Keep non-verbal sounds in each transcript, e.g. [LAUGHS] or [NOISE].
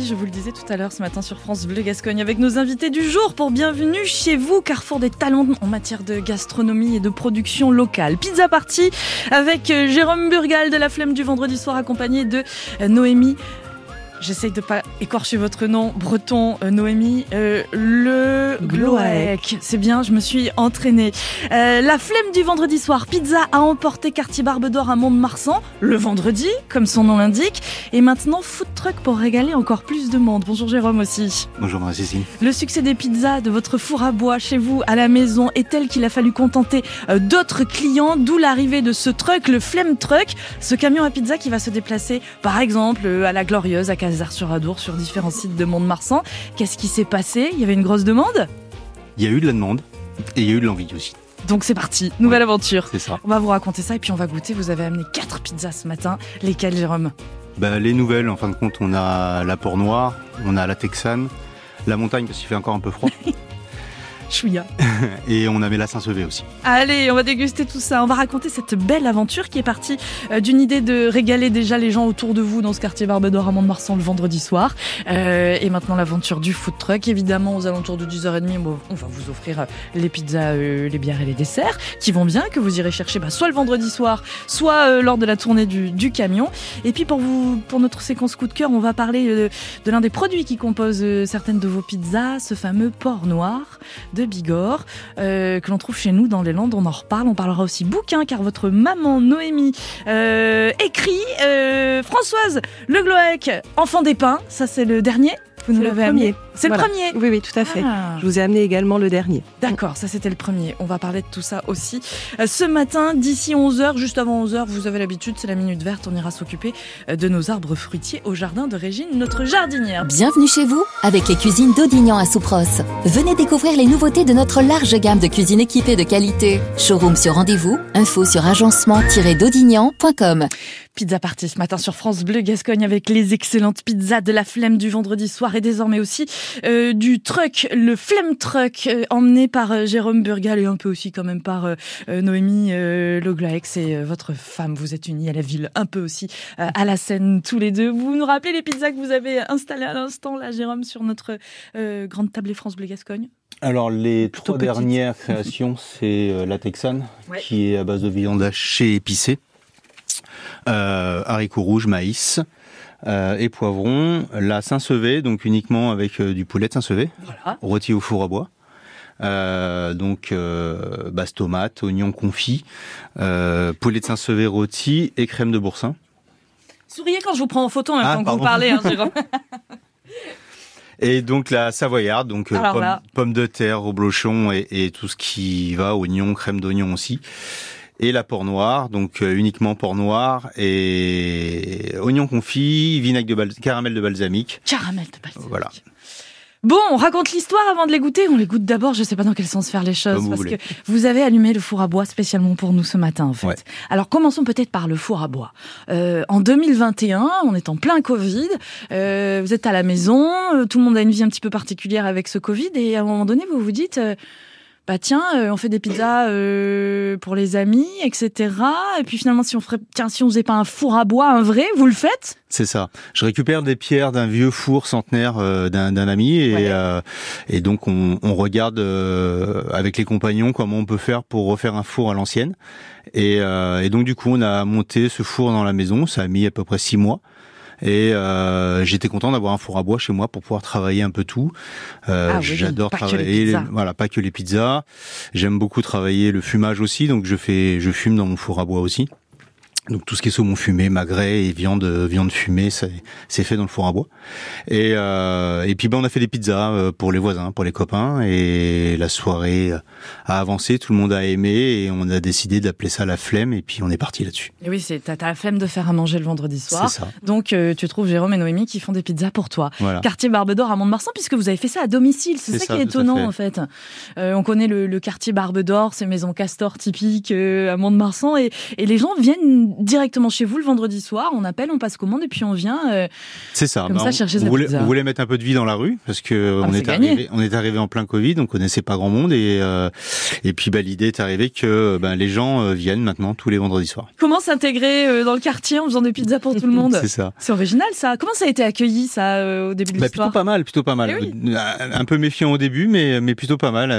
je vous le disais tout à l'heure ce matin sur France Bleu Gascogne avec nos invités du jour pour Bienvenue chez vous, carrefour des talents en matière de gastronomie et de production locale. Pizza Party avec euh, Jérôme Burgal de la Flemme du vendredi soir accompagné de euh, Noémie j'essaye de pas écorcher votre nom, breton, euh, Noémie, euh, le Gloaec. C'est bien, je me suis entraînée. Euh, la flemme du vendredi soir, pizza à emporter quartier Barbe d'Or à Mont-de-Marsan, le vendredi, comme son nom l'indique. Et maintenant, food truck pour régaler encore plus de monde. Bonjour Jérôme aussi. Bonjour Marie-Cécile. Le succès des pizzas de votre four à bois chez vous, à la maison, est tel qu'il a fallu contenter d'autres clients, d'où l'arrivée de ce truck, le Flemme Truck, ce camion à pizza qui va se déplacer, par exemple, à la Glorieuse, à sur Adour, sur différents sites de Mont-de-Marsan. Qu'est-ce qui s'est passé? Il y avait une grosse demande? Il y a eu de la demande et il y a eu de l'envie aussi. Donc c'est parti, nouvelle aventure. C'est ça. On va vous raconter ça et puis on va goûter. Vous avez amené quatre pizzas ce matin. Lesquelles, Jérôme? Bah, Les nouvelles, en fin de compte, on a la Port Noir, on a la Texane, la montagne parce qu'il fait encore un peu froid. [LAUGHS] Chouïa. [LAUGHS] Et on avait la Saint-Sevé aussi. Allez, on va déguster tout ça. On va raconter cette belle aventure qui est partie euh, d'une idée de régaler déjà les gens autour de vous dans ce quartier Barbe d'Or à Mont-de-Marsan le vendredi soir. Euh, et maintenant l'aventure du food truck. Évidemment, aux alentours de 10h30, on va vous offrir euh, les pizzas, les bières et les desserts qui vont bien, que vous irez chercher bah, soit le vendredi soir, soit lors de la tournée du, camion. Et puis pour vous, pour notre séquence coup de cœur, on va parler de, l'un des produits qui composent certaines de vos pizzas, ce fameux porc noir de Bigorre, euh, que l'on trouve chez nous dans les Landes. On en reparle. On parlera aussi bouquin, car votre maman Noémie euh, écrit euh, Françoise Le Gloec, Enfant des pins. Ça, c'est le dernier. Vous nous l'avez amené. C'est le premier Oui, oui, tout à fait. Ah. Je vous ai amené également le dernier. D'accord, ça c'était le premier. On va parler de tout ça aussi. Euh, ce matin, d'ici 11h, juste avant 11h, vous avez l'habitude, c'est la minute verte, on ira s'occuper euh, de nos arbres fruitiers au jardin de Régine, notre jardinière. Bienvenue chez vous avec les cuisines d'Audignan à Soupros. Venez découvrir les nouveautés de notre large gamme de cuisines équipées de qualité. Showroom sur rendez-vous, info sur agencement-daudignan.com. Pizza Party ce matin sur France Bleu Gascogne avec les excellentes pizzas de la flemme du vendredi soir et désormais aussi euh, du truck, le flemme truck euh, emmené par euh, Jérôme Burgal et un peu aussi quand même par Noémie Loglaex et votre femme. Vous êtes unis à la ville un peu aussi à la scène tous les deux. Vous nous rappelez les pizzas que vous avez installées à l'instant là Jérôme sur notre grande table France Bleu Gascogne? Alors les trois dernières créations, c'est la Texane, qui est à base de viande hachée épicée haricots rouges, maïs. Euh, et poivrons, la Saint-Sevé, donc uniquement avec euh, du poulet de Saint-Sevé, rôti au four à bois. Euh, donc euh, basse tomate, oignons confits, euh, poulet de Saint-Sevé rôti et crème de boursin. Souriez quand je vous prends en photo hein, quand vous parlez, hein, [LAUGHS] Et donc la savoyarde, donc pommes de terre, reblochon et, et, tout ce qui va, oignons, crème d'oignon aussi et la porc noir, donc euh, uniquement porc noir et oignon confit, vinaigre de caramel de balsamique. Caramel de balsamique. Voilà. Bon, on raconte l'histoire avant de les goûter. On les goûte d'abord. Je sais pas dans quel sens faire les choses parce que vous avez allumé le four à bois spécialement pour nous ce matin, en fait. Alors commençons peut-être par le four à bois. Euh, en 2021, on est en plein Covid. Euh, vous êtes à la maison. Euh, tout le monde a une vie un petit peu particulière avec ce Covid et à un moment donné, vous vous dites. Euh, bah tiens, euh, on fait des pizzas euh, pour les amis, etc. Et puis finalement, si on ferait, tiens, si on faisait pas un four à bois, un vrai, vous le faites? C'est ça. Je récupère des pierres d'un vieux four centenaire euh, d'un ami et, et donc on, on regarde avec les compagnons comment on peut faire pour refaire un four à l'ancienne. Et, et donc du coup, on a monté ce four dans la maison. Ça a mis à peu près six mois. Et euh, j'étais content d'avoir un four à bois chez moi pour pouvoir travailler un peu tout. Euh, ah J'adore travailler, voilà, pas que les pizzas. J'aime beaucoup travailler le fumage aussi, donc je fais, je fume dans mon four à bois aussi. Donc tout ce qui est saumon fumé, magret et viande viande fumée, c'est fait dans le four à bois. Et euh, et puis ben on a fait des pizzas euh, pour les voisins, pour les copains et la soirée a avancé, tout le monde a aimé et on a décidé d'appeler ça la flemme et puis on est parti là-dessus. Oui, c'est t'as la flemme de faire à manger le vendredi soir. Ça. Donc euh, tu trouves Jérôme et Noémie qui font des pizzas pour toi. Quartier Barbe d'Or à Mont-de-Marsan puisque vous avez fait ça à domicile, c'est ça, qui est étonnant en fait. on connaît le, quartier Barbe d'Or, ces maisons castor typiques à Mont-de-Marsan et, et les gens viennent directement chez vous le vendredi soir. On appelle, on passe commande et puis on vient. Euh, c'est ça. Comme bah, ça, chercher on, voulait, on voulait mettre un peu de vie dans la rue parce que ah, on, est arrivé, on est arrivé en plein Covid, on connaissait pas grand monde et euh, et puis bah, l'idée est arrivée que bah, les gens viennent maintenant tous les vendredis soirs. Comment s'intégrer dans le quartier en faisant des pizzas pour tout le monde? [LAUGHS] C'est ça. C'est original ça. Comment ça a été accueilli ça au début de bah, l'histoire? Plutôt pas mal, plutôt pas mal. Eh un peu méfiant au début, mais mais plutôt pas mal.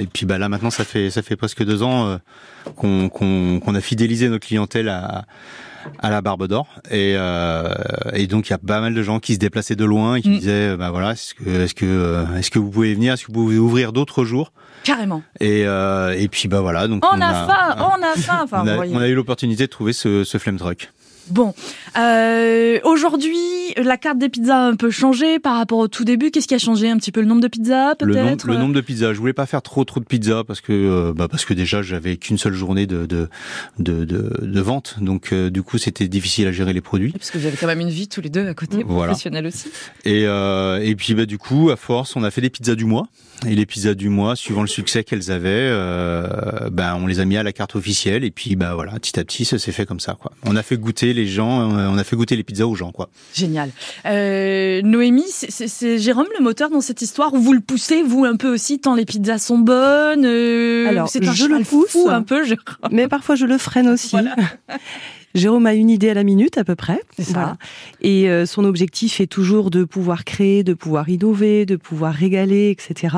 et puis bah là maintenant ça fait ça fait presque deux ans qu'on a fidélisé nos clientèles à, à la Barbe d'Or. Et, euh, et donc il y a pas mal de gens qui se déplaçaient de loin et qui mm. disaient bah voilà est-ce que est-ce que euh, est-ce que vous pouvez venir? Est-ce que vous pouvez ouvrir d'autres jours? Carrément. Et euh, et puis bah voilà donc on, a, faim [LAUGHS] on a faim. Enfin, on, a, eu l'opportunité de trouver ce, ce flame truck Bon, euh, aujourd'hui, la carte des pizzas a un peu changé par rapport au tout début. Qu'est-ce qui a changé? Un petit peu le nombre de pizzas, peut-être? le, nombre de pizzas. Je voulais pas faire trop trop de pizzas parce que euh, bah parce que déjà j'avais qu'une seule journée de de de, de, vente, donc euh, du coup c'était difficile à gérer les produits. Parce que vous avez quand même une vie tous les deux à côté, professionnelle aussi. Et euh, et puis bah du coup à force on a fait des pizzas du mois. Et les pizzas du mois, suivant le succès qu'elles avaient, euh, ben on les a mis à la carte officielle et puis bah voilà, petit à petit, ça s'est fait comme ça quoi. On a fait goûter les gens, euh, on a fait goûter les pizzas aux gens quoi. Génial. Euh, Noémie, c'est Jérôme le moteur dans cette histoire où vous le poussez vous un peu aussi tant les pizzas sont bonnes. Euh, Alors je le pousse un peu, je... mais parfois je le freine [LAUGHS] aussi. Voilà. [LAUGHS] Jérôme a une idée à la minute à peu près. Ça. Et euh, son objectif est toujours de pouvoir créer, de pouvoir innover, de pouvoir régaler, etc.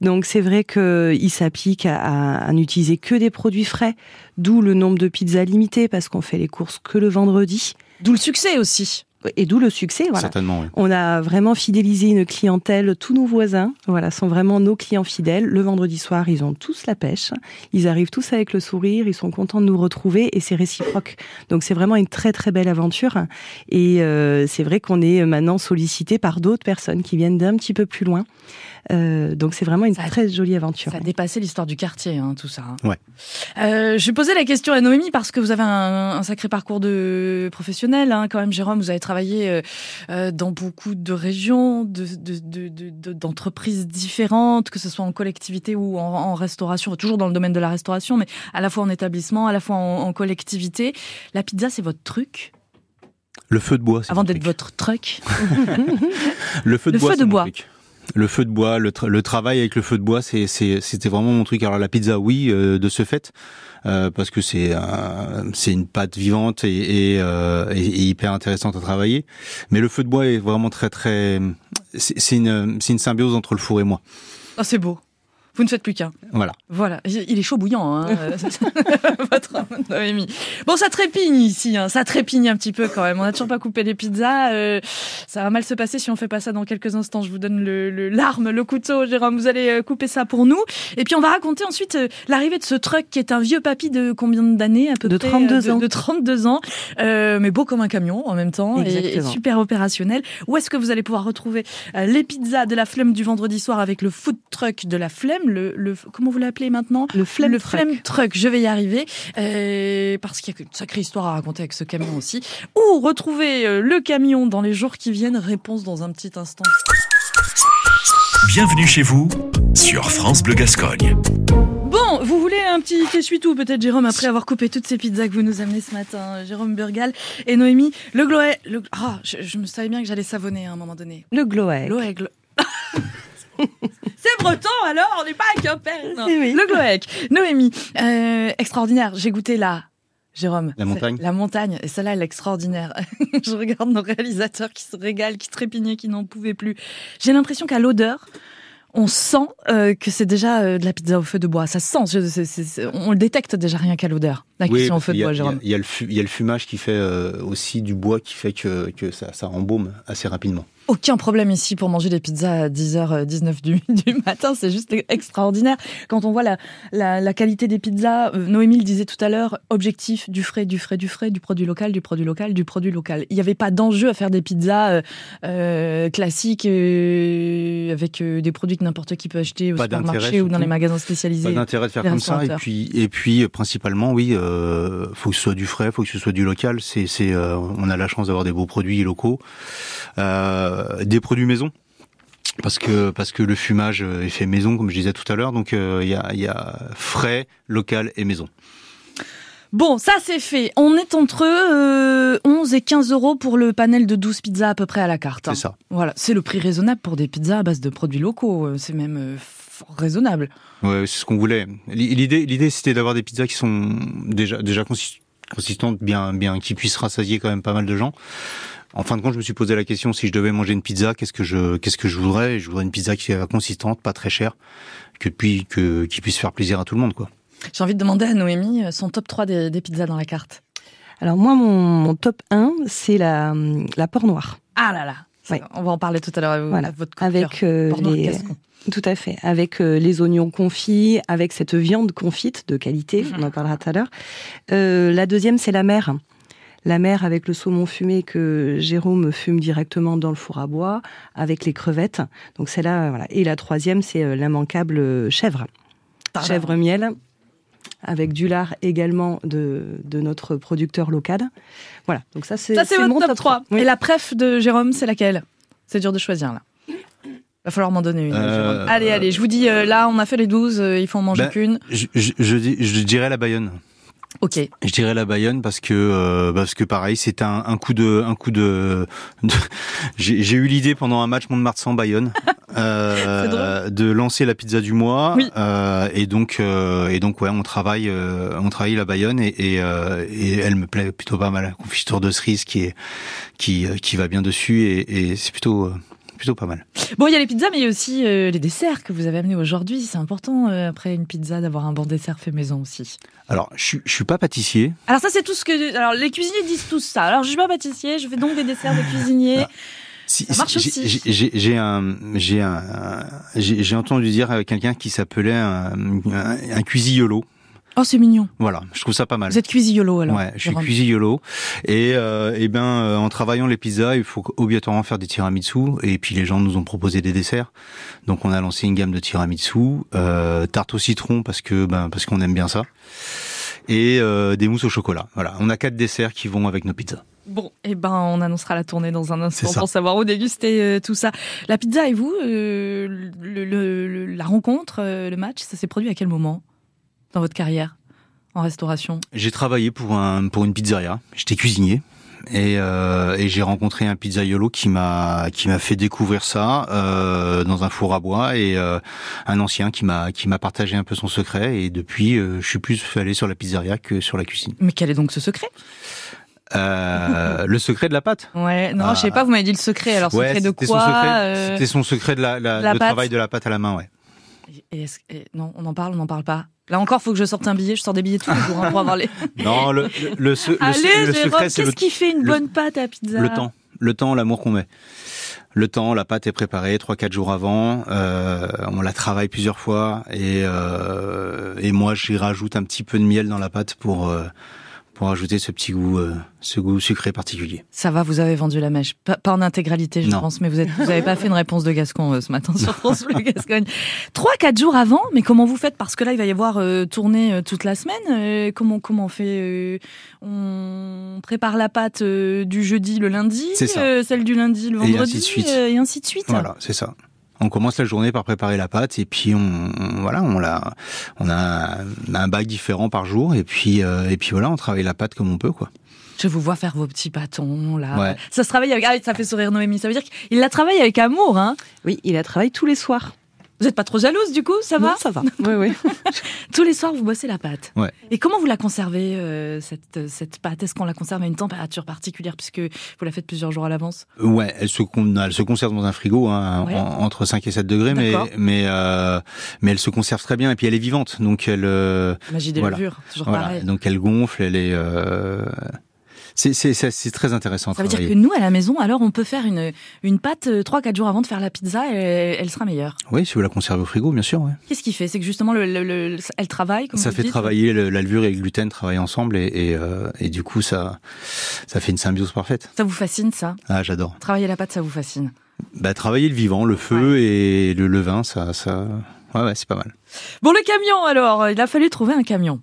Donc c'est vrai qu'il s'applique à, à, n'utiliser que des produits frais, d'où le nombre de pizzas limité parce qu'on fait les courses que le vendredi. D'où le succès aussi et d'où le succès. Voilà. Certainement, oui. On a vraiment fidélisé une clientèle. Tous nos voisins, voilà, sont vraiment nos clients fidèles. Le vendredi soir, ils ont tous la pêche. Ils arrivent tous avec le sourire. Ils sont contents de nous retrouver et c'est réciproque. Donc c'est vraiment une très très belle aventure. Et euh, c'est vrai qu'on est maintenant sollicité par d'autres personnes qui viennent d'un petit peu plus loin. Euh, donc c'est vraiment une très jolie aventure. Ça a dépassé l'histoire du quartier, hein, tout ça. Hein. Ouais. Euh, je posais la question à Noémie parce que vous avez un, un sacré parcours de professionnel, hein, quand même, Jérôme. Vous avez travaillé euh, euh dans beaucoup de régions, d'entreprises de, de, différentes, que ce soit en collectivité ou en, en, restauration, toujours dans le domaine de la restauration, mais à la fois en établissement, à la fois en, en collectivité. La pizza, c'est votre truc? Le feu de bois. Avant d'être votre truc. [LAUGHS] le feu de bois. Feu de bois le feu de bois, le, travail avec le feu de bois, c'était vraiment mon truc. Alors la pizza, oui, euh, de ce fait, euh, parce que c'est c'est une pâte vivante et, euh, et, hyper intéressante à travailler. Mais le feu de bois est vraiment très très, c'est une une symbiose entre le four et moi. Ah, c'est beau. Vous ne faites plus qu'un. Voilà. Voilà. Il est chaud bouillant, hein, [LAUGHS] [LAUGHS] votre Noémie. Bon, ça trépigne ici, hein. ça trépigne un petit peu quand même. On n'a toujours pas coupé les pizzas. Euh, ça va mal se passer si on fait pas ça dans quelques instants. Je vous donne le l'arme, le, couteau, Jérôme. Vous allez euh, couper ça pour nous. Et puis on va raconter ensuite euh, l'arrivée de ce truck qui est un vieux papy de combien d'années à peu de près 32 ans. De, 32 ans, mais beau comme un camion en même temps et, super opérationnel. Où est-ce que vous allez pouvoir retrouver les pizzas de la flemme du vendredi soir avec le food truck de la flemme? Le, comment vous l'appelez maintenant? Le flemme le truck. truck. Je vais y arriver euh, parce qu'il y a une sacrée histoire à raconter avec ce camion aussi. Ou retrouver euh, le camion dans les jours qui viennent. Réponse dans un petit instant. Bienvenue chez vous sur France Bleu Gascogne. Bon, vous voulez un petit essuie-tout peut-être Jérôme après avoir coupé toutes ces pizzas que vous nous amenez ce matin, Jérôme Burgal et Noémie. Le gloé, le... Ah, je, me savais bien que j'allais savonner à un moment donné. Le gloé. [LAUGHS] [LAUGHS] C'est breton alors, on n'est pas à Quimper. Le Gloec. Noémie, euh, extraordinaire. J'ai goûté là. Jérôme. La montagne. La montagne. Et celle-là, elle est extraordinaire. [LAUGHS] Je regarde nos réalisateurs qui se régalent, qui trépignaient, qui n'en pouvaient plus. J'ai l'impression qu'à l'odeur, on sent euh, que c'est déjà euh, de la pizza au feu de bois. Ça sent, on le détecte déjà rien qu'à l'odeur. La oui, au feu de bois, Jérôme. Il y, a le fumage qui fait aussi du bois qui fait que, que ça, ça embaume assez rapidement aucun problème ici pour manger des pizzas à 10h19 du, [LAUGHS] du matin. C'est juste extraordinaire. Quand on voit la, la, qualité des pizzas, euh, Noémie le disait tout à l'heure, objectif du frais, du frais, du frais, du produit local, du produit local, du produit local. Il n'y avait pas d'enjeu à faire des pizzas euh, euh classiques euh, avec des produits que n'importe qui peut acheter au supermarché ou dans les magasins spécialisés. Pas d'intérêt de faire comme ça. Et puis, et puis principalement, oui, euh, faut que ce soit du frais, faut que ce soit du local. C'est, c'est, on a la chance d'avoir des beaux produits locaux. Euh, euh, des produits maison parce que parce que le fumage est fait maison comme je disais tout à l'heure donc euh, il y, a, y a frais local et maison Bon, ça c'est fait. On est entre 11 et 15 euros pour le panel de 12 pizzas à peu près à la carte. C'est ça. Voilà, c'est le prix raisonnable pour des pizzas à base de produits locaux. C'est même raisonnable. Ouais, c'est ce qu'on voulait. L'idée, l'idée, c'était d'avoir des pizzas qui sont déjà déjà consistantes, bien bien, qui puissent rassasier quand même pas mal de gens. En fin de compte, je me suis posé la question si je devais manger une pizza, qu'est-ce que je qu'est-ce que je voudrais? Je voudrais une pizza qui soit consistante, pas très chère, que puis que qui puisse faire plaisir à tout le monde, quoi. J'ai envie de demander à Noémie euh, son top 3 des, des pizzas dans la carte. Alors moi, mon, top 1, c'est la, la porc noire. Ah là là On va en parler tout à l'heure. Voilà. Votre avec euh, les... Tout à fait. Avec euh, les oignons confits, avec cette viande confite de qualité, mhm. on en parlera tout à l'heure. la deuxième, c'est la mer la mer avec le saumon fumé que Jérôme fume directement dans le four à bois, avec les crevettes. Donc c'est là, voilà. Et la troisième, c'est euh, l'immanquable euh, chèvre. Chèvre miel, avec du lard également de, notre producteur local. Voilà, donc ça c'est mon top, 3. Et la préf de Jérôme, c'est laquelle? C'est dur de choisir là. Va falloir m'en donner une. Euh, allez, allez, je vous dis, là, on a fait les 12, il faut en manger ben, qu'une. Je, je, je, dirais la Bayonne. Ok. Je dirais la Bayonne parce que euh, parce que pareil, c'est un, un, coup de un coup de. [LAUGHS] J'ai eu l'idée pendant un match Mont-de-Marsan Bayonne [LAUGHS] euh, de lancer la pizza du mois euh, et donc euh, et donc ouais, on travaille euh, on travaille la Bayonne et et, et, elle me plaît plutôt pas mal. La confiture de cerise qui est qui qui va bien dessus et, et c'est plutôt plutôt pas mal. Bon, il y a les pizzas, mais il y a aussi euh, les desserts que vous avez amenés aujourd'hui. C'est important, euh, après une pizza, d'avoir un bon dessert fait maison aussi. Alors, je, je suis pas pâtissier. Alors ça, c'est tout ce que... Alors, les cuisiniers disent tout ça. Alors, je suis pas pâtissier, je fais donc des desserts de cuisinier. Ah. ça marche aussi. J'ai un, j'ai un, j'ai entendu dire quelqu'un qui s'appelait un, un, un cuisillolo. Oh, c'est mignon. Voilà, je trouve ça pas mal. Vous êtes cuisillolo alors. Ouais, je suis cuisillolo. Et euh, et ben euh, en travaillant les pizzas, il faut obligatoirement faire des tiramisu. Et puis les gens nous ont proposé des desserts. Donc on a lancé une gamme de tiramisu, euh, tarte au citron parce que ben parce qu'on aime bien ça, et euh, des mousses au chocolat. Voilà, on a quatre desserts qui vont avec nos pizzas. Bon, et eh ben on annoncera la tournée dans un instant pour savoir où déguster euh, tout ça. La pizza et vous, euh, le, le, la rencontre, euh, le match, ça s'est produit à quel moment? Dans votre carrière en restauration J'ai travaillé pour un pour une pizzeria. J'étais cuisinier. Et, euh, et j'ai rencontré un pizzaiolo qui m'a qui m'a fait découvrir ça euh, dans un four à bois et euh, un ancien qui m'a qui m'a partagé un peu son secret et depuis je suis plus allé sur la pizzeria que sur la cuisine. Mais quel est donc ce secret? Euh, [LAUGHS] le secret de la pâte? Ouais, non, je sais pas. Vous m'avez dit le secret. Alors secret de quoi C'était son secret de la, la, le travail de la pâte à la main, ouais. Et, et non, on en parle, on n'en parle pas. Là encore, il faut que je sorte un billet. Je sors des billets tous les jours hein, pour avoir les. [LAUGHS] non, le, le, le, Allez, le secret, c'est Qu'est-ce qui fait une bonne pâte à pizza Le temps, le temps, l'amour qu'on met. Le temps, la pâte est préparée trois quatre jours avant. Euh, on la travaille plusieurs fois et euh, et moi j'y rajoute un petit peu de miel dans la pâte pour euh, pour ajouter ce petit goût, euh, ce goût sucré particulier. Ça va, vous avez vendu la mèche. Pas, en intégralité, je pense, mais vous êtes, vous avez pas fait une réponse de Gascon euh, ce matin sur [LAUGHS] France Bleu Gascogne. Trois, quatre jours avant, mais comment vous faites? Parce que là, il va y avoir euh, tournée toute la semaine. comment, comment on fait On prépare la pâte du jeudi le lundi, celle du lundi le vendredi, et ainsi de suite. et ainsi de suite? Voilà, c'est ça. On commence la journée par préparer la pâte et puis on, voilà, on la, on a un bac différent par jour et puis euh, et puis voilà, on travaille la pâte comme on peut quoi. Je vous vois faire vos petits bâtons là. Ça se travaille avec... ah, ça fait sourire Noémie. Ça veut dire qu'il la travaille avec amour, hein Oui, il la travaille tous les soirs. Vous n'êtes pas trop jalouse du coup, ça va? Ça va. Oui, oui. [LAUGHS] Tous les soirs, vous bossez la pâte. Ouais. Et comment vous la conservez euh, cette cette pâte? Est-ce qu'on la conserve à une température particulière puisque vous la faites plusieurs jours à l'avance? Ouais, elle se elle se conserve dans un frigo hein, entre 5 et 7 degrés, mais mais euh, mais elle se conserve très bien et puis elle est vivante, donc elle. Euh, Magie des levures, toujours pareil. Donc elle gonfle, elle est. C'est très intéressant. Ça veut dire que nous, à la maison, alors, on peut faire une, une pâte 3-4 euh, jours avant de faire la pizza et elle sera meilleure. Oui, si vous la conservez au frigo, bien sûr. Ouais. Qu'est-ce qui fait? C'est que justement, le, le, elle travaille comme Ça fait travailler la levure et le gluten travaillent ensemble et, et, euh, et, du coup, ça, ça fait une symbiose parfaite. Ça vous fascine, ça? Ah, j'adore. Travailler la pâte, ça vous fascine? Bah, Travailler le vivant, le feu et le levain, ça... ça... Ouais, ouais, c'est pas mal. Bon, le camion, alors, il a fallu trouver un camion.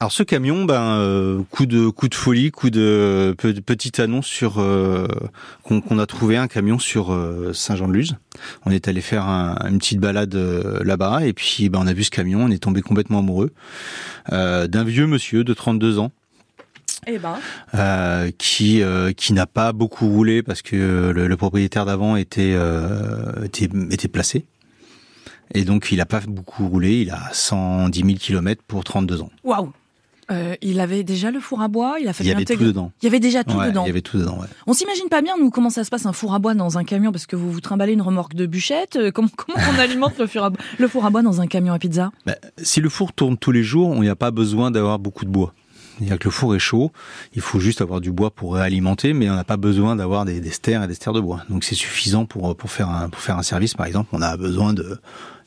Alors ce camion, ben euh, coup de coup de folie, coup de petite annonce sur euh, qu'on a trouvé un camion sur euh, Saint-Jean-de-Luz. On est allé faire une petite balade là-bas et puis ben, on a vu ce camion, on est tombé complètement amoureux d'un vieux monsieur de 32 ans. Eh ben. qui qui n'a pas beaucoup roulé parce que le, propriétaire d'avant était, était était placé. Et donc, il n'a pas beaucoup roulé. Il a 110 000 km pour 32 ans. Waouh euh, il avait déjà le four à bois, il a fait Il y avait tout dedans. Il y avait déjà tout dedans. Il y avait tout dedans. Ouais. On s'imagine pas bien nous comment ça se passe un four à bois dans un camion parce que vous vous trimballez une remorque de bûchette. Euh, comment comment on alimente le four à bois, le four à bois dans un camion à pizza? Bah, Si le four tourne tous les jours, on n'y a pas besoin d'avoir beaucoup de bois. Il y a que le four est chaud, il faut juste avoir du bois pour réalimenter, mais on n'a pas besoin d'avoir des, des stères et des stères de bois. Donc c'est suffisant pour pour faire un pour faire un service par exemple. On a besoin de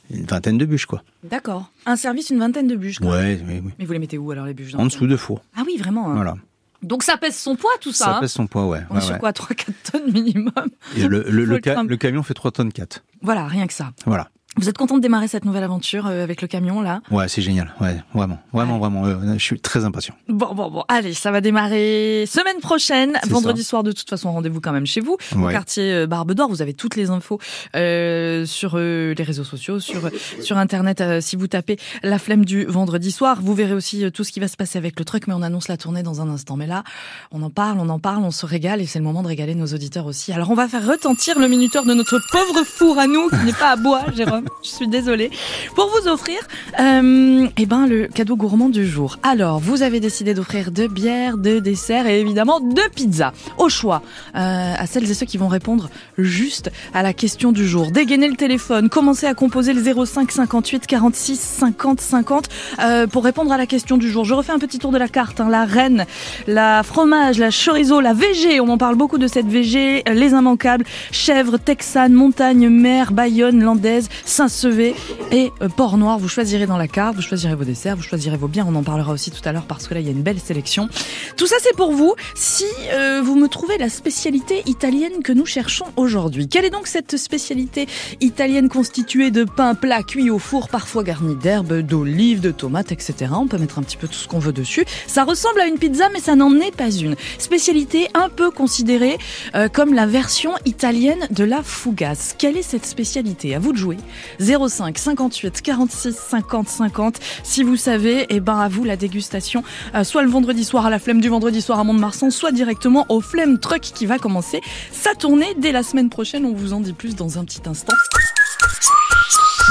une vingtaine de bûches, quoi. D'accord. Un service, une vingtaine de bûches. Ouais, oui, oui. Mais vous les mettez où alors les bûches En dessous de four. Ah oui, vraiment. Hein. Voilà. Donc ça pèse son poids tout ça Ça hein pèse son poids, ouais. On est sur quoi? 3-4 tonnes minimum Et le, le, [LAUGHS] le, camion fait 3 tonnes 4. Voilà, rien que ça. Voilà. Vous êtes content de démarrer cette nouvelle aventure euh, avec le camion là? Ouais, c'est génial. Ouais, vraiment, vraiment, vraiment. Euh, je suis très impatient. Bon, bon, bon. Allez, ça va démarrer semaine prochaine, vendredi soir. De toute façon, rendez-vous quand même chez vous, au quartier euh, Barbe d'Or. Vous avez toutes les infos euh, sur les réseaux sociaux, sur sur internet. si vous tapez la flemme du vendredi soir, vous verrez aussi tout ce qui va se passer avec le truc. Mais on annonce la tournée dans un instant. Mais là, on en parle, on en parle, on se régale et c'est le moment de régaler nos auditeurs aussi. Alors, on va faire retentir le minuteur de notre pauvre four à nous qui n'est pas à bois, Jérôme. [LAUGHS] Je suis désolée. Pour vous offrir, euh, eh ben, le cadeau gourmand du jour. Alors, vous avez décidé d'offrir deux bières, deux desserts et évidemment deux pizzas. Au choix, euh, à celles et ceux qui vont répondre juste à la question du jour. Dégainez le téléphone, commencez à composer le 05 58 46 50 50 euh, pour répondre à la question du jour. Je refais un petit tour de la carte. Hein. La reine, la fromage, la chorizo, la VG. On en parle beaucoup de cette VG. Les immanquables, chèvre, texane, montagne, mer, bayonne, landaise, Saint-Sever et euh, Port Noir. Vous choisirez dans la carte, vous choisirez vos desserts, vous choisirez vos biens. On en parlera aussi tout à l'heure parce que là, il y a une belle sélection. Tout ça, c'est pour vous. Si euh, vous me trouvez la spécialité italienne que nous cherchons aujourd'hui. Quelle est donc cette spécialité italienne constituée de pain plat cuit au four, parfois garni d'herbes, d'olives, de tomates, etc. On peut mettre un petit peu tout ce qu'on veut dessus. Ça ressemble à une pizza, mais ça n'en est pas une. Spécialité un peu considérée euh, comme la version italienne de la fougasse. Quelle est cette spécialité? À vous de jouer. 05 58 46 50 50. Si vous savez, et eh ben à vous la dégustation, euh, soit le vendredi soir à la flemme du vendredi soir à Mont-de-Marsan, soit directement au Flemme Truck qui va commencer sa tournée dès la semaine prochaine. On vous en dit plus dans un petit instant.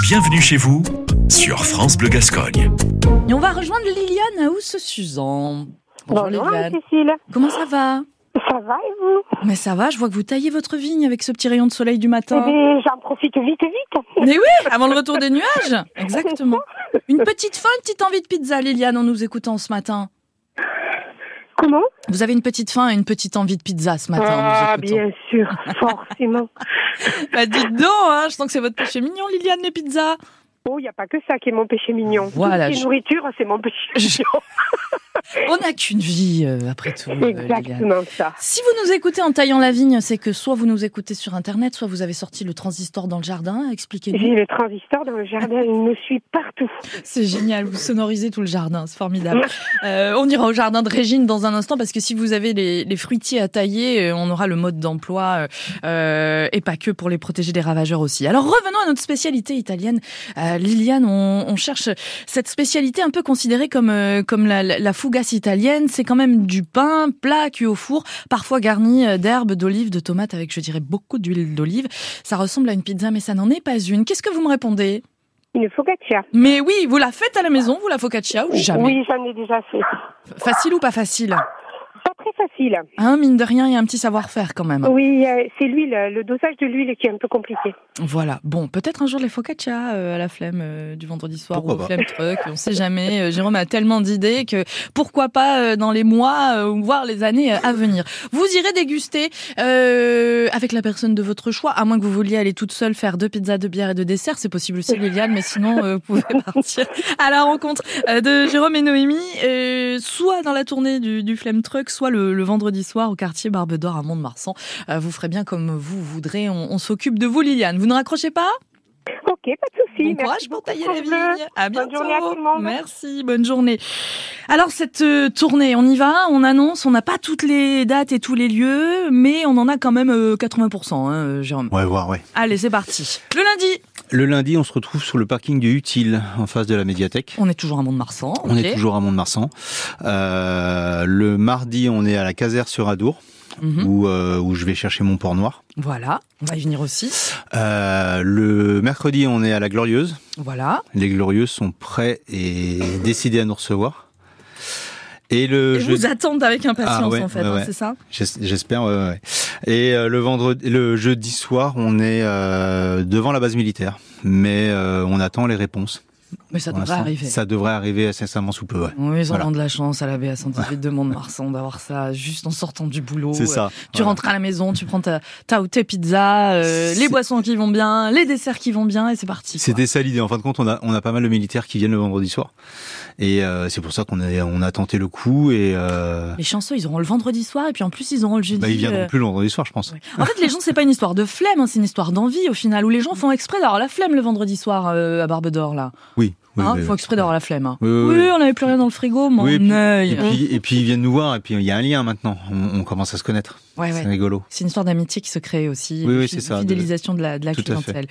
Bienvenue chez vous sur France Bleu Gascogne. Et on va rejoindre Liliane Aous-Suzan. Bonjour, Bonjour Liliane. Cécile. Comment ça va? Ça va et vous? Mais ça va, je vois que vous taillez votre vigne avec ce petit rayon de soleil du matin. Eh j'en profite vite, vite. Mais oui, avant le retour des nuages. Exactement. Une petite faim, une petite envie de pizza, Liliane, en nous écoutant ce matin. Comment? Vous avez une petite faim et une petite envie de pizza ce matin. Ah, bien sûr, forcément. [LAUGHS] bah dites donc, hein, je sens que c'est votre péché mignon, Liliane, les pizzas. Oh, il n'y a pas que ça qui est mon péché mignon. Voilà. La nourriture, c'est mon péché mignon. [LAUGHS] On n'a qu'une vie, euh, après tout. Euh, Exactement ça. Si vous nous écoutez en taillant la vigne, c'est que soit vous nous écoutez sur Internet, soit vous avez sorti le transistor dans le jardin. Expliquez-nous. J'ai le transistor dans le jardin, il me suit partout. [LAUGHS] C'est génial, vous sonorisez tout le jardin, c'est formidable. Euh, on ira au jardin de Régine dans un instant, parce que si vous avez les, fruitiers à tailler, on aura le mode d'emploi, et pas que pour les protéger des ravageurs aussi. Alors revenons à notre spécialité italienne. Liliane, on, cherche cette spécialité un peu considérée comme, comme la, la fougasse italienne, c'est quand même du pain plat cuit au four, parfois garni euh, d'herbes, d'olives, de tomates avec, je dirais, beaucoup d'huile d'olive. Ça ressemble à une pizza, mais ça n'en est pas une. Qu'est-ce que vous me répondez? Une focaccia. Mais oui, vous la faites à la maison, vous la focaccia ou jamais? Oui, j'en ai déjà fait. Facile ou pas facile? Très facile. Hein, mine de rien, il y a un petit savoir-faire quand même. Oui, euh, c'est l'huile, le dosage de l'huile qui est un peu compliqué. Voilà. Bon, peut-être un jour les focaccia euh, à la flemme euh, du vendredi soir ou au flemme truck. On sait jamais. Jérôme a tellement d'idées que pourquoi pas dans les mois ou voire les années à venir. Vous irez déguster avec la personne de votre choix, à moins que vous vouliez aller toute seule faire deux pizzas, deux bières et deux desserts. C'est possible aussi, Liliane, mais sinon vous pouvez [LAUGHS] partir à la rencontre de Jérôme et Noémie, soit dans la tournée du, du Flemme Truck, soit le le, vendredi soir au quartier Barbe d'Or à Mont-de-Marsan. Euh, vous ferez bien comme vous voudrez. On, s'occupe de vous, Liliane. Vous ne raccrochez pas? Ok, pas de souci. Bon courage pour tailler la vigne. À bientôt. Bonne journée à tout le monde. Merci, bonne journée. Alors cette euh, tournée, on y va, on annonce, on n'a pas toutes les dates et tous les lieux, mais on en a quand même 80%, euh, hein, Jérôme. Ouais, voir, ouais. Allez, c'est parti. Le lundi. Le lundi, on se retrouve sur le parking de Utile, en face de la médiathèque. On est toujours à Mont-de-Marsan. On est toujours à Mont-de-Marsan. le mardi, on est à la caserne sur Adour. Mhm. où, euh, où, je vais chercher mon port noir. Voilà, on va y venir aussi. Euh, le mercredi, on est à la Glorieuse. Voilà. Les Glorieuses sont prêts et décidés à nous recevoir. Et le et vous attendent avec impatience ah en fait, hein, c'est ça J'espère. Ouais, et euh, le vendredi, le jeudi soir, on est euh, devant la base militaire, mais euh, on attend les réponses. Mais ça devrait arriver. Ça devrait arriver incessamment sous peu, ouais. Oui, ils ont de la chance à la BA 118 de Mont-de-Marsan d'avoir ça juste en sortant du boulot. C'est ça. Tu rentres à la maison, tu prends ta, ta ou tes pizzas, euh, les boissons qui vont bien, les desserts qui vont bien et c'est parti. C'était ça l'idée. En fin de compte, on a, on a pas mal de militaires qui viennent le vendredi soir. Et euh, c'est pour ça qu'on a, on a tenté le coup. Et euh... Les chanceux, ils auront le vendredi soir et puis en plus, ils auront le jeudi. Bah, ils viendront euh, plus le vendredi soir, je pense. En fait, les gens, c'est pas une histoire de flemme, hein, c'est une histoire d'envie au final, où les gens font exprès d'avoir la flemme le vendredi soir à Barbe d'Or, là. Oui. Il hein, faut exprès d'avoir la flemme. Hein. Oui, on n'avait plus rien dans le frigo, mon œil. Et puis, et puis ils viennent nous voir, et puis il y a un lien maintenant. On, commence à se connaître. Ouais, c'est rigolo. C'est une histoire d'amitié qui se crée aussi. Oui, oui c'est ça. Fidélisation de, la, de la clientèle.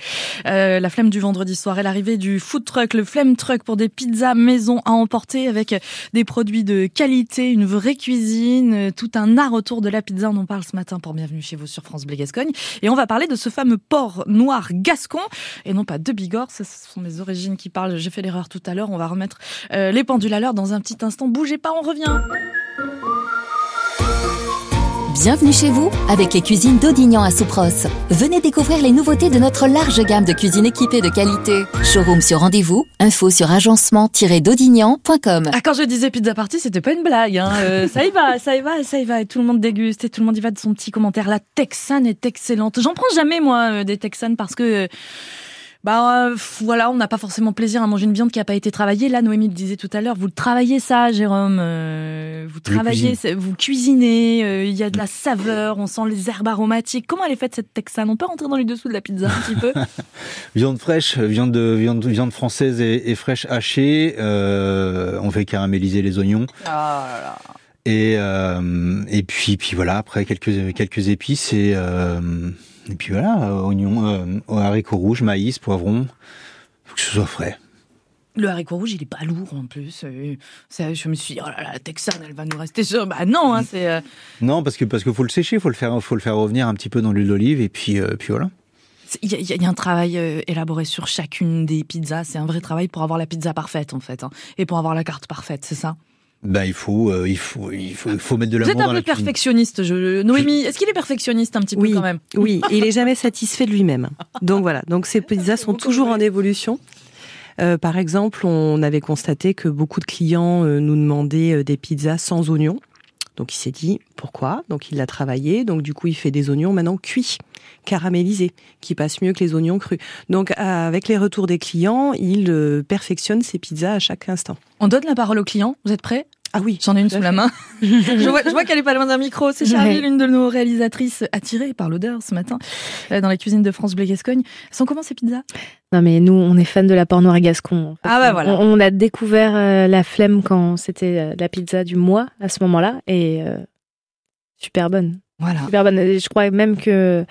Euh, la flemme du vendredi soir et l'arrivée du food truck, le flemme truck pour des pizzas maison à emporter avec des produits de qualité, une vraie cuisine, tout un art autour de la pizza. On en parle ce matin pour Bienvenue chez vous sur France Bleu Gascogne. Et on va parler de ce fameux porc noir gascon et non pas de Bigorre. Ce sont mes origines qui parlent. J'ai fait l'erreur tout à l'heure. On va remettre euh, les pendules à l'heure dans un petit instant. Bougez pas, on revient. Bienvenue chez vous avec les cuisines d'Audignan à Soupros. Venez découvrir les nouveautés de notre large gamme de cuisines équipées de qualité. Showroom sur rendez-vous, info sur agencement-daudignan.com. Ah, quand je disais pizza party, c'était pas une blague. Hein. Euh, ça y va, ça y va, ça y va. Et tout le monde déguste et tout le monde y va de son petit commentaire. La texane est excellente. J'en prends jamais, moi, euh, des texanes parce que... Bah euh, voilà, on n'a pas forcément plaisir à manger une viande qui n'a pas été travaillée. Là, Noémie le disait tout à l'heure, vous le travaillez ça, Jérôme. Euh, vous travaillez, vous cuisinez. Euh, il y a de la saveur, on sent les herbes aromatiques. Comment elle est faite cette texane? On peut rentrer dans les dessous de la pizza un petit peu? [LAUGHS] Viande fraîche, viande de viande, viande française et, fraîche hachée. on fait caraméliser les oignons. Là là. Et et puis puis voilà après quelques quelques épices et et puis voilà, euh, oignons, euh, haricots rouges, maïs, poivrons, faut que ce soit frais. Le haricot rouge, il est pas lourd en plus. Ça, je me suis dit, oh là là, la texane, elle va nous rester sur. Bah non, hein, c'est. Euh, non, parce que parce que faut le sécher, faut le faire, faut le faire revenir un petit peu dans l'huile d'olive et puis puis voilà. Il y, a un travail élaboré sur chacune des pizzas. C'est un vrai travail pour avoir la pizza parfaite en fait, hein, et pour avoir la carte parfaite, c'est ça? Ben, il faut, euh, il faut, il faut, il faut mettre de l'amour dans Vous êtes un peu perfectionniste, je... Noémie. Est-ce qu'il est perfectionniste un petit peu quand même Oui, il est jamais satisfait de lui-même. Donc voilà. Donc ces [LAUGHS] pizzas sont toujours en évolution. Euh, par exemple, on avait constaté que beaucoup de clients euh, nous demandaient euh, des pizzas sans oignons. Donc il s'est dit pourquoi? Donc il l'a travaillé. Donc du coup il fait des oignons maintenant cuits, caramélisés, qui passent mieux que les oignons crus. Donc avec les retours des clients, il perfectionne ses pizzas à chaque instant. On donne la parole aux clients. Vous êtes prêts? Ah oui. J'en ai une sous la main. [LAUGHS] je vois, je vois qu'elle est pas loin d'un micro. C'est Charlie, l'une de nos réalisatrices attirée par l'odeur ce matin euh, dans la cuisine de France Bleu Gascogne. Elles sont comment ces pizzas? Non mais nous, on est fans de la porc noir gascon. Ah bah voilà. On, a découvert euh, la flemme quand c'était euh, la pizza du mois à ce moment-là et super bonne. Voilà. Super bonne. Je crois même que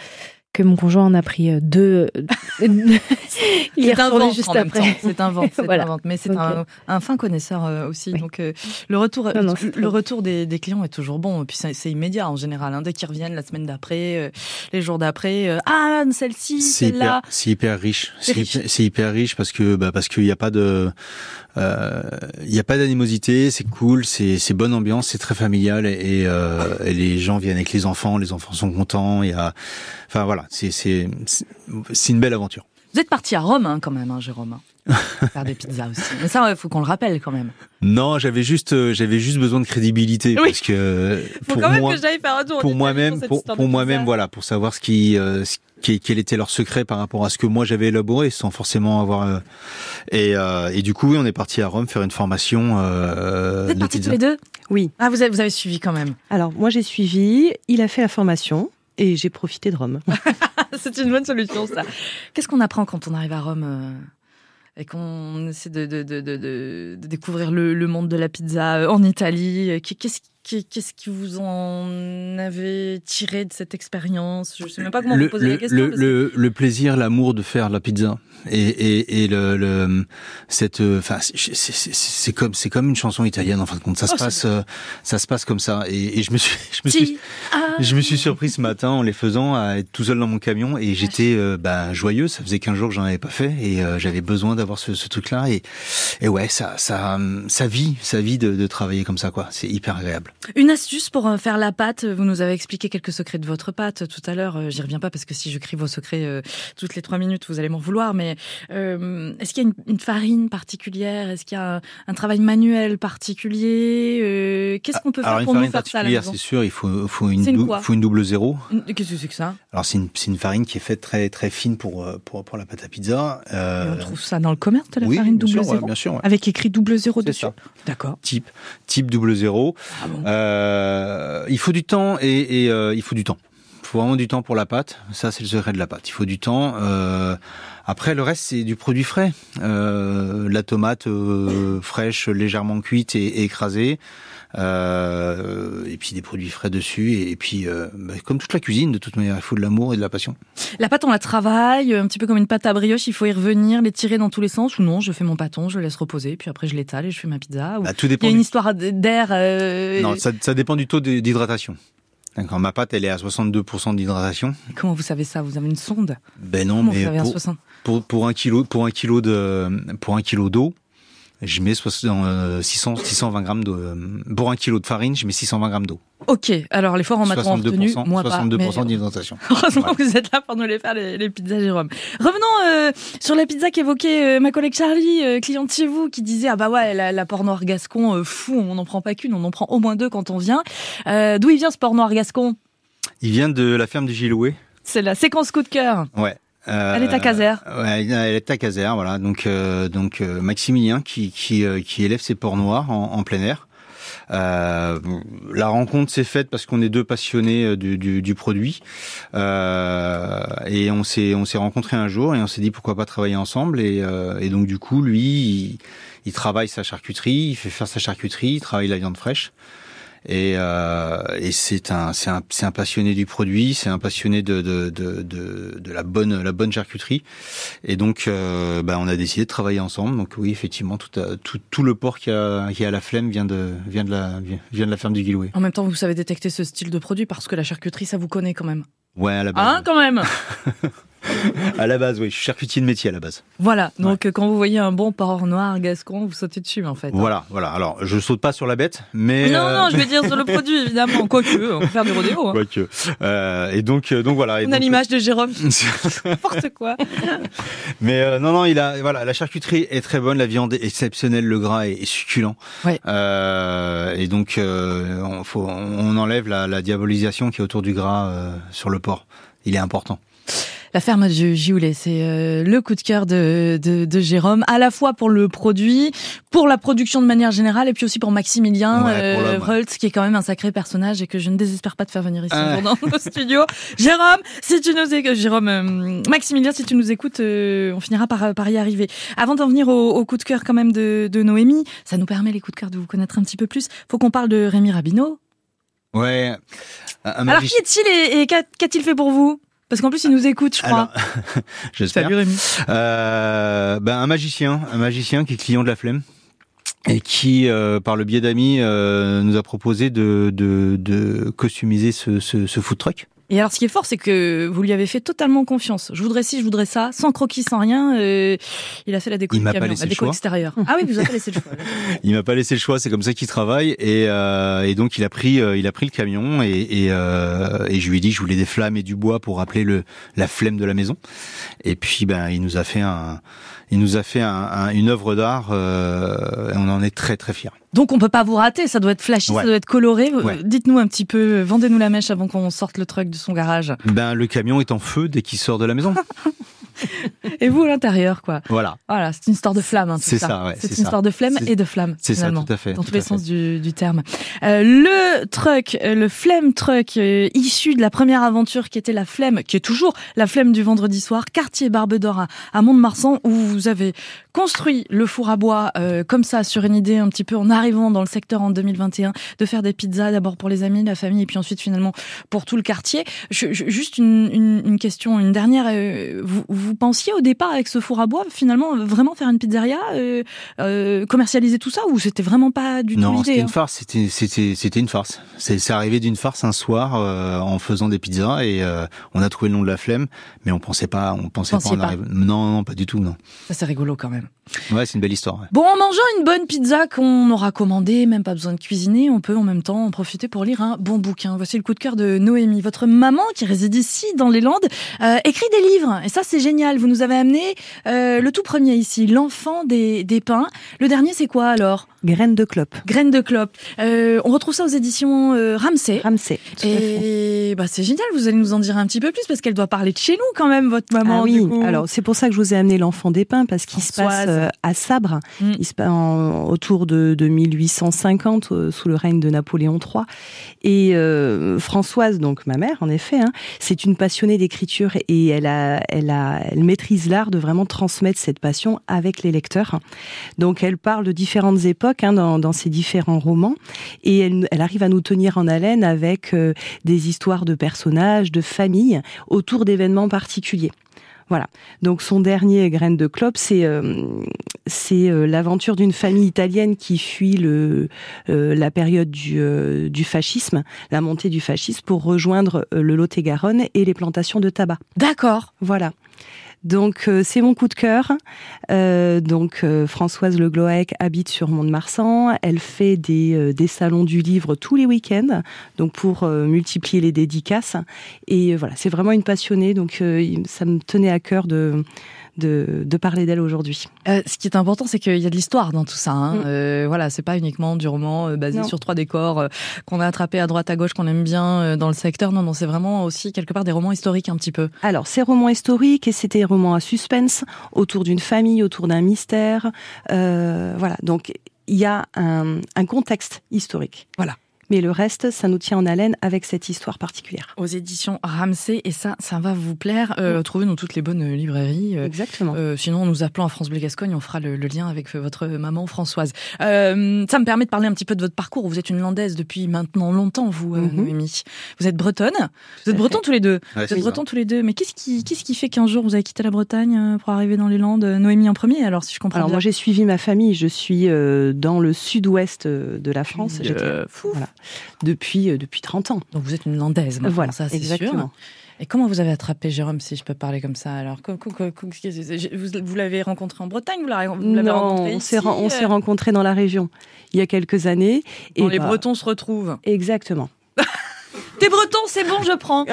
que mon conjoint en a pris euh, deux. [LAUGHS] il est retourné juste après. C'est un vent, c'est un vent. [LAUGHS] Mais c'est un, un, fin connaisseur euh, aussi. Donc euh, le retour, le retour des, des, clients est toujours bon. Et puis c'est immédiat en général. Hein. Dès qu'ils reviennent la semaine d'après, les jours d'après, ah celle-ci, celle-là. C'est hyper riche. C'est hyper, riche parce que bah, parce qu'il n'y a pas de il n'y a pas d'animosité, c'est cool, c'est bonne ambiance, c'est très familial et, et, les gens viennent avec les enfants, les enfants sont contents. Il y a, enfin voilà, c'est c'est c'est une belle aventure. Vous êtes parti à Rome hein, quand même, hein, Jérôme. [LAUGHS] Faire des pizzas aussi. Mais ça, il faut qu'on le rappelle quand même. Non, j'avais juste, euh, j'avais juste besoin de crédibilité oui. parce que faut quand même que j'aille faire un tour. Pour moi-même, pour, pour moi-même, voilà, pour savoir ce qui, euh, ce quel était leur secret par rapport à ce que moi j'avais élaboré sans forcément avoir euh, et, euh, et du coup oui on est parti à Rome faire une formation euh, vous êtes partis tous les deux? Oui ah vous avez, vous avez suivi quand même alors moi j'ai suivi il a fait la formation et j'ai profité de Rome. [LAUGHS] c'est une bonne solution, ça. Qu'est-ce qu'on apprend quand on arrive à Rome euh, et qu'on essaie de, de, de, découvrir le, le, monde de la pizza euh, en Italie Qu'est-ce Qu'est-ce que vous en avez tiré de cette expérience? Je ne sais même pas comment le, vous poser le, la question. Le, le, plaisir, l'amour de faire la pizza et, et, et le, le, cette, enfin, c'est comme c'est comme une chanson italienne en fin de compte. Ça se oh, passe, euh, ça se passe comme ça. Et, et je me suis, [LAUGHS] je me suis, je me suis surpris ce matin en les faisant à être tout seul dans mon camion et j'étais euh, bah, joyeux. Ça faisait 15 jours que j'en avais pas fait et euh, j'avais besoin d'avoir ce, ce truc-là. Et, et ouais, ça, ça, ça vit, ça vit de, de travailler comme ça, quoi. C'est hyper agréable. Une astuce pour euh, faire la pâte. Vous nous avez expliqué quelques secrets de votre pâte tout à l'heure. Euh, j'y reviens pas parce que si je crie vos secrets euh, toutes les trois minutes, vous allez m'en vouloir. Mais est-ce qu'il y a une, farine particulière? Est-ce qu'il y a un, travail manuel particulier? Qu'est-ce qu'on peut faire pour nous faire ça C'est sûr, il faut, faut, une, faut une double zéro. Qu'est-ce que c'est que ça? Alors c'est une, une, farine qui est faite très très fine pour pour, pour la pâte à pizza. on trouve ça dans le commerce de la farine double zéro, bien sûr, avec écrit double zéro dessus? D'accord. Type type double zéro. Ah bon? Euh, il faut du temps et, euh, il faut du temps. Il faut vraiment du temps pour la pâte. Ça, c'est le secret de la pâte. Il faut du temps. Euh, après, le reste, c'est du produit frais. la tomate fraîche, légèrement cuite et écrasée. Euh, et puis des produits frais dessus. Et, puis, euh, bah, comme toute la cuisine, de toute manière, il faut de l'amour et de la passion. La pâte, on la travaille, un petit peu comme une pâte à brioche. Il faut y revenir, les tirer dans tous les sens. Ou non, je fais mon pâton, je le laisse reposer, puis après je l'étale et je fais ma pizza. Bah, tout dépend il y a une histoire d'air. Euh, non, ça, ça dépend du taux d'hydratation. D'accord, ma pâte, elle est à 62% d'hydratation. Comment vous savez ça? Vous avez une sonde? Ben non, mais pour, pour, pour, un kilo, pour un kilo de, pour un kilo d'eau, je mets 600, 620 euh, grammes de, euh, pour un kilo de farine, je mets 620 grammes d'eau. Ok, alors l'effort en maths retenu, moi 62% [LAUGHS] d'hydratation. Heureusement que vous êtes là pour nous les faire, les, pizzas Jérôme. Revenons euh, sur la pizza qu'évoquait ma collègue Charlie, cliente chez vous, qui disait, ah bah ouais, la, la porc noir gascon, fou, on n'en prend pas qu'une, on en prend au moins deux quand on vient. D'où il vient ce porc noir gascon? Il vient de la ferme du Gilouet. C'est la séquence coup de cœur. Ouais, elle est à Caser. Ouais, elle est à Caser, voilà. Donc, euh, donc euh, Maximilien qui qui, euh, qui élève ses porcs noirs en, en plein air. Euh, la rencontre s'est faite parce qu'on est deux passionnés du, du, du produit euh, et on s'est on s'est rencontrés un jour et on s'est dit pourquoi pas travailler ensemble et, et donc du coup lui il, il, travaille sa charcuterie, il fait faire sa charcuterie, il travaille la viande fraîche. Et, euh, et c'est un, c'est un, un, passionné du produit, c'est un passionné de, de, de, de, de la bonne, la bonne charcuterie. Et donc, euh, bah, on a décidé de travailler ensemble. Donc oui, effectivement, tout, tout, tout le porc qui a, qui a la flemme vient de, vient de la, vient de la ferme du Guilouet. En même temps, vous savez détecter ce style de produit parce que la charcuterie, ça vous connaît quand même. Ouais, à la base. Hein, quand même? [LAUGHS] [LAUGHS] à la base, oui, je suis charcutier de métier à la base. Voilà, donc quand vous voyez un bon porc noir gascon, vous sautez dessus en fait. Hein. Voilà, voilà. Alors, je saute pas sur la bête, mais non, non, euh, je vais dire [LAUGHS] sur le produit évidemment. Quoique, on peut faire du rodéo. Hein. Quoique. Euh, et donc, euh, donc voilà. on a l'image de Jérôme. [LAUGHS] N'importe quoi. Mais euh, non, non, il a, voilà, la charcuterie est très bonne, la viande est exceptionnelle, le gras est, succulent. Ouais. et donc, on, faut, on enlève la, la, diabolisation qui est autour du gras sur le porc. Il est important. La ferme du Gioulet, c'est euh, le coup de cœur de, de, de, Jérôme, à la fois pour le produit, pour la production de manière générale, et puis aussi pour Maximilien ouais, euh, qui est quand même un sacré personnage et que je ne désespère pas de faire venir ici ah. dans nos [LAUGHS] studios. Jérôme, si tu nous écoutes, Jérôme, euh, Maximilien, si tu nous écoutes, euh, on finira par, par y arriver. Avant d'en venir au, au, coup de cœur quand même de, de Noémie, ça nous permet les coups de cœur de vous connaître un petit peu plus. Faut qu'on parle de Rémi Rabineau. Ouais. Alors qui est-il et qu'a-t-il fait pour vous? Parce qu'en plus, il nous écoute, je crois. [LAUGHS] J'espère. Salut Rémi. Euh, ben, un magicien, un magicien qui est client de la flemme et qui, euh, par le biais d'amis, euh, nous a proposé de, de, de customiser ce, ce, ce food truck. Et alors, ce qui est fort, c'est que vous lui avez fait totalement confiance. Je voudrais ci, je voudrais ça, sans croquis, sans rien. Euh, il a fait la déco, il m'a pas laissé la déco extérieure. Ah oui, vous avez pas laissé le choix. [LAUGHS] il m'a pas laissé le choix. C'est comme ça qu'il travaille. Et, euh, et donc, il a pris, euh, il a pris le camion et, et, euh, et je lui ai dit que je voulais des flammes et du bois pour rappeler le la flemme de la maison. Et puis, ben, il nous a fait un il nous a fait un, une œuvre d'art euh, et on en est très très fiers. Donc on peut pas vous rater, ça doit être flashy, ça doit être coloré. Dites-nous un petit peu, vendez-nous la mèche avant qu'on sorte le truck de son garage. Ben le camion est en feu dès qu'il sort de la maison. [LAUGHS] [LAUGHS] et vous à l'intérieur, quoi. Voilà. Voilà, c'est une histoire de flamme. Hein, c'est ça, ouais, C'est une histoire de flemme et de flamme. C'est ça, tout à fait. Dans tous les sens du, du, terme. Euh, le truck, euh, le flemme truck, euh, issu de la première aventure qui était la flemme, qui est toujours la flemme du vendredi soir, quartier Barbe d'Or à, à Mont-de-Marsan, où vous avez construit le four à bois euh, comme ça sur une idée un petit peu en arrivant dans le secteur en 2021 de faire des pizzas d'abord pour les amis, la famille et puis ensuite finalement pour tout le quartier. Je, je, juste une, une, une, question, une dernière. Vous, vous, pensiez au départ avec ce four à bois finalement vraiment faire une pizzeria, euh, euh commercialiser tout ça ou c'était vraiment pas du tout l'idée Non, c'était une hein? farce. C'était c'était c'était une farce. C'est arrivé d'une farce un soir euh, en faisant des pizzas et on a trouvé le nom de la flemme, mais on pensait pas, on pensait pas en arriver. Non, non, pas du tout, non. Ça c'est rigolo quand même. Ouais, c'est une belle histoire. Bon, en mangeant une bonne pizza qu'on aura commandée, même pas besoin de cuisiner, on peut en même temps en profiter pour lire un bon bouquin. Voici le coup de cœur de Noémie. Votre maman, qui réside ici, dans les Landes, écrit des livres. Et ça, c'est génial. Vous nous avez amené euh, le tout premier ici, L'enfant des, des pins. Le dernier, c'est quoi alors? Graines de clope. Graines de clope. Euh, on retrouve ça aux éditions euh, Ramsey. Ramsey. Et bah c'est génial. Vous allez nous en dire un petit peu plus parce qu'elle doit parler de chez nous quand même, votre maman. Ah oui. Alors c'est pour ça que je vous ai amené l'enfant des pins parce qu'il se passe euh, à Sabre. Mm. Il se passe en, autour de, de 1850 euh, sous le règne de Napoléon III. Et Françoise, donc ma mère, en effet, hein, c'est une passionnée d'écriture et elle a, elle a, elle maîtrise l'art de vraiment transmettre cette passion avec les lecteurs. Donc elle parle de différentes époques Hein, dans, dans, ses différents romans. Et elle, elle, arrive à nous tenir en haleine avec euh, des histoires de personnages, de familles, autour d'événements particuliers. Voilà. Donc son dernier graine de clope, c'est euh, c'est euh, l'aventure d'une famille italienne qui fuit le la période du, du fascisme, la montée du fascisme, pour rejoindre le Lot-et-Garonne et les plantations de tabac. D'accord. Voilà. Donc euh, c'est mon coup de cœur. Euh, donc euh, Françoise Le Gloec habite sur Mont-de-Marsan. Elle fait des, des salons du livre tous les week-ends, donc pour multiplier les dédicaces. Et voilà, c'est vraiment une passionnée. Donc ça me tenait à cœur de de, de parler d'elle aujourd'hui. Euh, ce qui est important, c'est qu'il y a de l'histoire dans tout ça. Hein. Mm. Euh, voilà, c'est pas uniquement du roman euh, basé sur trois décors euh, qu'on a attrapé à droite à gauche qu'on aime bien euh, dans le secteur. Non, non, c'est vraiment aussi quelque part des romans historiques un petit peu. Alors, c'est romans historiques et c'était des romans à suspense autour d'une famille, autour d'un mystère. voilà, donc il y a un, un contexte historique. Voilà mais le reste, ça nous tient en haleine avec cette histoire particulière. Aux éditions Ramsey, et ça, ça va vous plaire. Euh, Trouvez dans toutes les bonnes librairies. Euh, Exactement. Euh, sinon, en nous appelant à France Bleu Gascogne, on fera le, le lien avec votre maman Françoise. Euh, ça me permet de parler un petit peu de votre parcours. Vous êtes une landaise depuis maintenant longtemps, vous, mm -hmm. Noémie. Vous êtes bretonne. Vous êtes bretons tous les deux. Ouais, vous êtes bretons tous les deux. Mais qu'est-ce qui, qu'est-ce qui fait qu'un jour vous avez quitté la Bretagne pour arriver dans les Landes Noémie en premier, alors si je comprends Alors bien? moi, j'ai suivi ma famille. Je suis dans le sud-ouest de la France. J'étais fou. Voilà. Depuis depuis, euh, depuis 30 ans. Donc vous êtes une landaise maintenant, voilà, ça c'est sûr. Et comment vous avez attrapé Jérôme, si je peux parler comme ça Alors, vous, l'avez rencontré en Bretagne Vous l'avez rencontré on s'est rencontré dans la région il y a quelques années. Et les bah, Bretons se retrouvent. Exactement. [LAUGHS] T'es breton, c'est bon, je prends.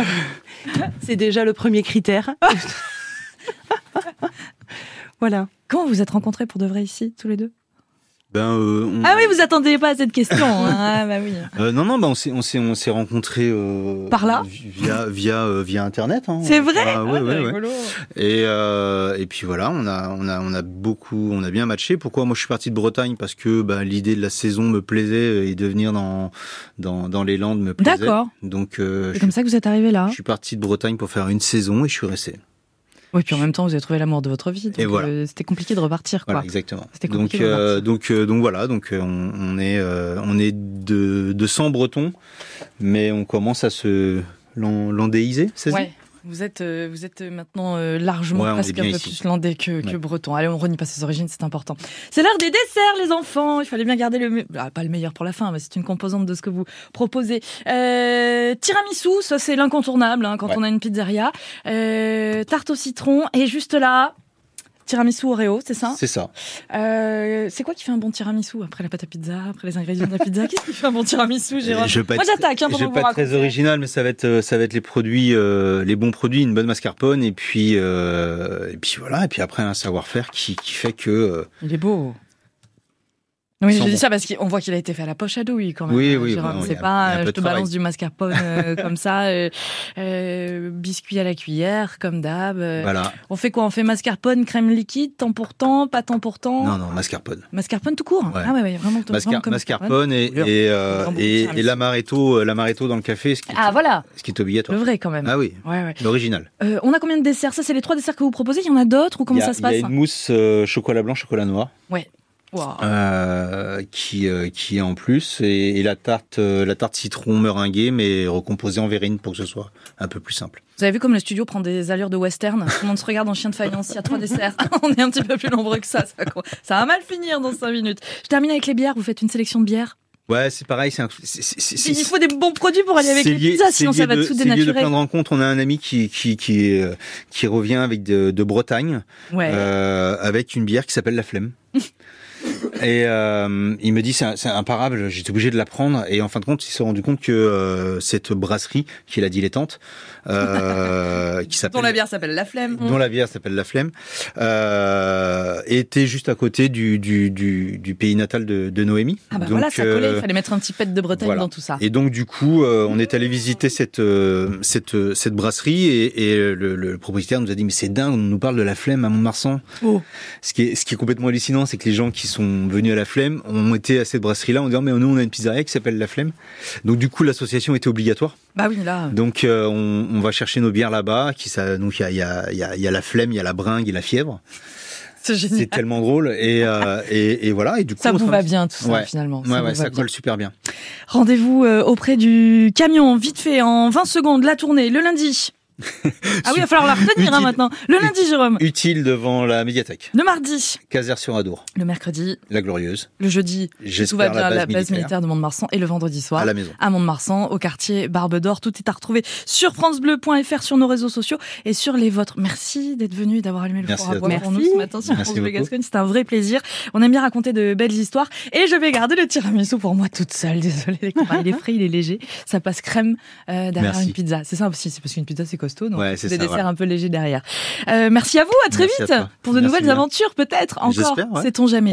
[LAUGHS] c'est déjà le premier critère. [LAUGHS] voilà. Comment vous êtes rencontrés pour de vrai ici, tous les deux? Ben, euh, on... Ah oui, vous attendiez pas à cette question. Hein. [LAUGHS] ah bah oui. Euh, non, non, bah on s'est, on s'est, on s'est rencontrés euh, par là, via, via, euh, via internet. Hein. C'est vrai. Ah, ouais, ah, ouais, ouais. Et euh, et puis voilà, on a, on a, on a beaucoup, on a bien matché. Pourquoi moi je suis parti de Bretagne? Parce que bah, l'idée de la saison me plaisait et de venir dans, dans, dans les Landes me plaisait. D'accord. Donc c'est comme ça que vous êtes arrivé là. Je suis parti de Bretagne pour faire une saison et je suis resté. Oui, puis en même temps, vous avez trouvé l'amour de votre vie. Donc et voilà. euh, c'était compliqué de repartir, quoi. Voilà, exactement. Donc, euh, donc, euh, donc voilà, donc on, on est, euh, on est de, de 100 Bretons, mais on commence à se landéiser, c'est ouais. Vous êtes, euh, vous êtes maintenant euh, largement ouais, presque un peu ici. plus landais que, ouais. que breton. Allez, on renie pas ses origines, c'est important. C'est l'heure des desserts, les enfants. Il fallait bien garder le, ah, pas le meilleur pour la fin, mais c'est une composante de ce que vous proposez. Euh, tiramisu, ça c'est l'incontournable hein, quand ouais. on a une pizzeria. Euh, tarte au citron et juste là. Tiramisu Oreo, c'est ça? C'est ça. Euh, c'est quoi qui fait un bon tiramisu après la pâte à pizza, après les ingrédients de la pizza? Qu'est-ce qui fait un bon tiramisu, Jérôme? Je Moi, j'attaque. Hein, je vais pas très original, mais ça va être, ça va être les produits, euh, les bons produits, une bonne mascarpone, et puis, euh, et puis voilà, et puis après un savoir-faire qui, qui fait que. Il est beau. Oui, je dis ça parce qu'on voit qu'il a été fait à la poche à douille quand même. Oui, oui. c'est pas, je te balance du mascarpone [LAUGHS] comme ça, euh, biscuit à la cuillère, comme d'hab. Voilà. On fait quoi? On fait mascarpone, crème liquide, temps pour temps, pas temps pour temps? Non, non, mascarpone. Mascarpone tout court Ah ouais, ouais vraiment. Mascar mascarpone et, et, et, et l'amaretto, l'amaretto dans le café, ce qui, ah, voilà. ce qui est obligatoire. Le vrai quand même. Ah oui, ouais, ouais. l'original. on a combien de desserts? Ça, c'est les trois desserts que vous proposez? Il y en a d'autres ou comment ça se passe? Il y a une mousse chocolat blanc, chocolat noir. Ouais. Euh, qui euh, qui est en plus et, la tarte euh, la tarte citron meringuée mais recomposée en verrine pour que ce soit un peu plus simple. Vous avez vu comme le studio prend des allures de western? Tout le monde se regarde en chien de faïence. Il y a trois desserts. [LAUGHS] On est un petit peu plus nombreux que ça. Ça, ça va mal finir dans cinq minutes. Je termine avec les bières. Vous faites une sélection de bières? Ouais, c'est pareil. C'est il faut des bons produits pour aller avec les pizzas, sinon ça va tout dénaturer. C'est de plein de rencontres. On a un ami qui qui qui, qui revient avec de, de Bretagne, ouais. euh, avec une bière qui s'appelle la Flemme. [LAUGHS] Et euh, il me dit c'est imparable, j'étais obligé de la prendre. Et en fin de compte, il s'est rendu compte que euh, cette brasserie, qui est la dilettante, euh, [LAUGHS] qui s'appelle dont la bière s'appelle la flemme, dont la bière s'appelle la flemme, euh, était juste à côté du, du, du, du pays natal de, de Noémie. Ah bah donc, voilà, ça collait. Il fallait mettre un petit pet de Bretagne voilà. dans tout ça. Et donc du coup, on est allé visiter cette cette cette brasserie et, et le, le, propriétaire nous a dit mais c'est dingue, on nous parle de la flemme à Mont-Marsan. Oh. Ce qui est ce qui est complètement hallucinant, c'est que les gens qui sont venus à la Flemme ont été à cette brasserie-là en disant mais nous on a une pizzeria qui s'appelle la Flemme. Donc du coup l'association était obligatoire. Bah oui là. Donc euh, on, on, va chercher nos bières là-bas. Qui ça donc il y a, y, a, y, a, y a la Flemme, il y a la bringue et la fièvre. C'est tellement drôle et, euh, [LAUGHS] et, et, voilà et du coup ça vous va bien tout ça ouais. finalement. Ça, ça, ouais, ça colle super bien. Rendez-vous euh, auprès du camion vite fait en 20 secondes la tournée le lundi. Ah oui, il va falloir la retenir hein, maintenant. Le lundi, Jérôme. Utile devant la médiathèque. Le mardi. Caser sur Adour. Le mercredi. La Glorieuse. Le jeudi. Tout va bien la base, la base militaire. militaire de Mont-de-Marsan. Et le vendredi soir. À la maison. À Mont-de-Marsan, au quartier Barbe d'Or. Tout est à retrouver sur FranceBleu.fr, sur nos réseaux sociaux et sur les vôtres. Merci d'être venu et d'avoir allumé le Merci four à à bois toi. pour nous ce matin sur Merci France Bleu beaucoup. Gascogne. C'était un vrai plaisir. On aime bien raconter de belles histoires. Et je vais garder le tiramisu pour moi toute seule. Désolée, les. Il est [LAUGHS] frais, il est léger. Ça passe crème euh, derrière Merci. une pizza. C'est ça aussi. C'est parce qu'une pizza, c'est costaud. Donc Ouais, c'est des ça, desserts un peu légers derrière. Euh, merci à vous. À très Merci vite pour de Merci nouvelles bien. aventures, peut-être encore. Ouais. Sait-on jamais.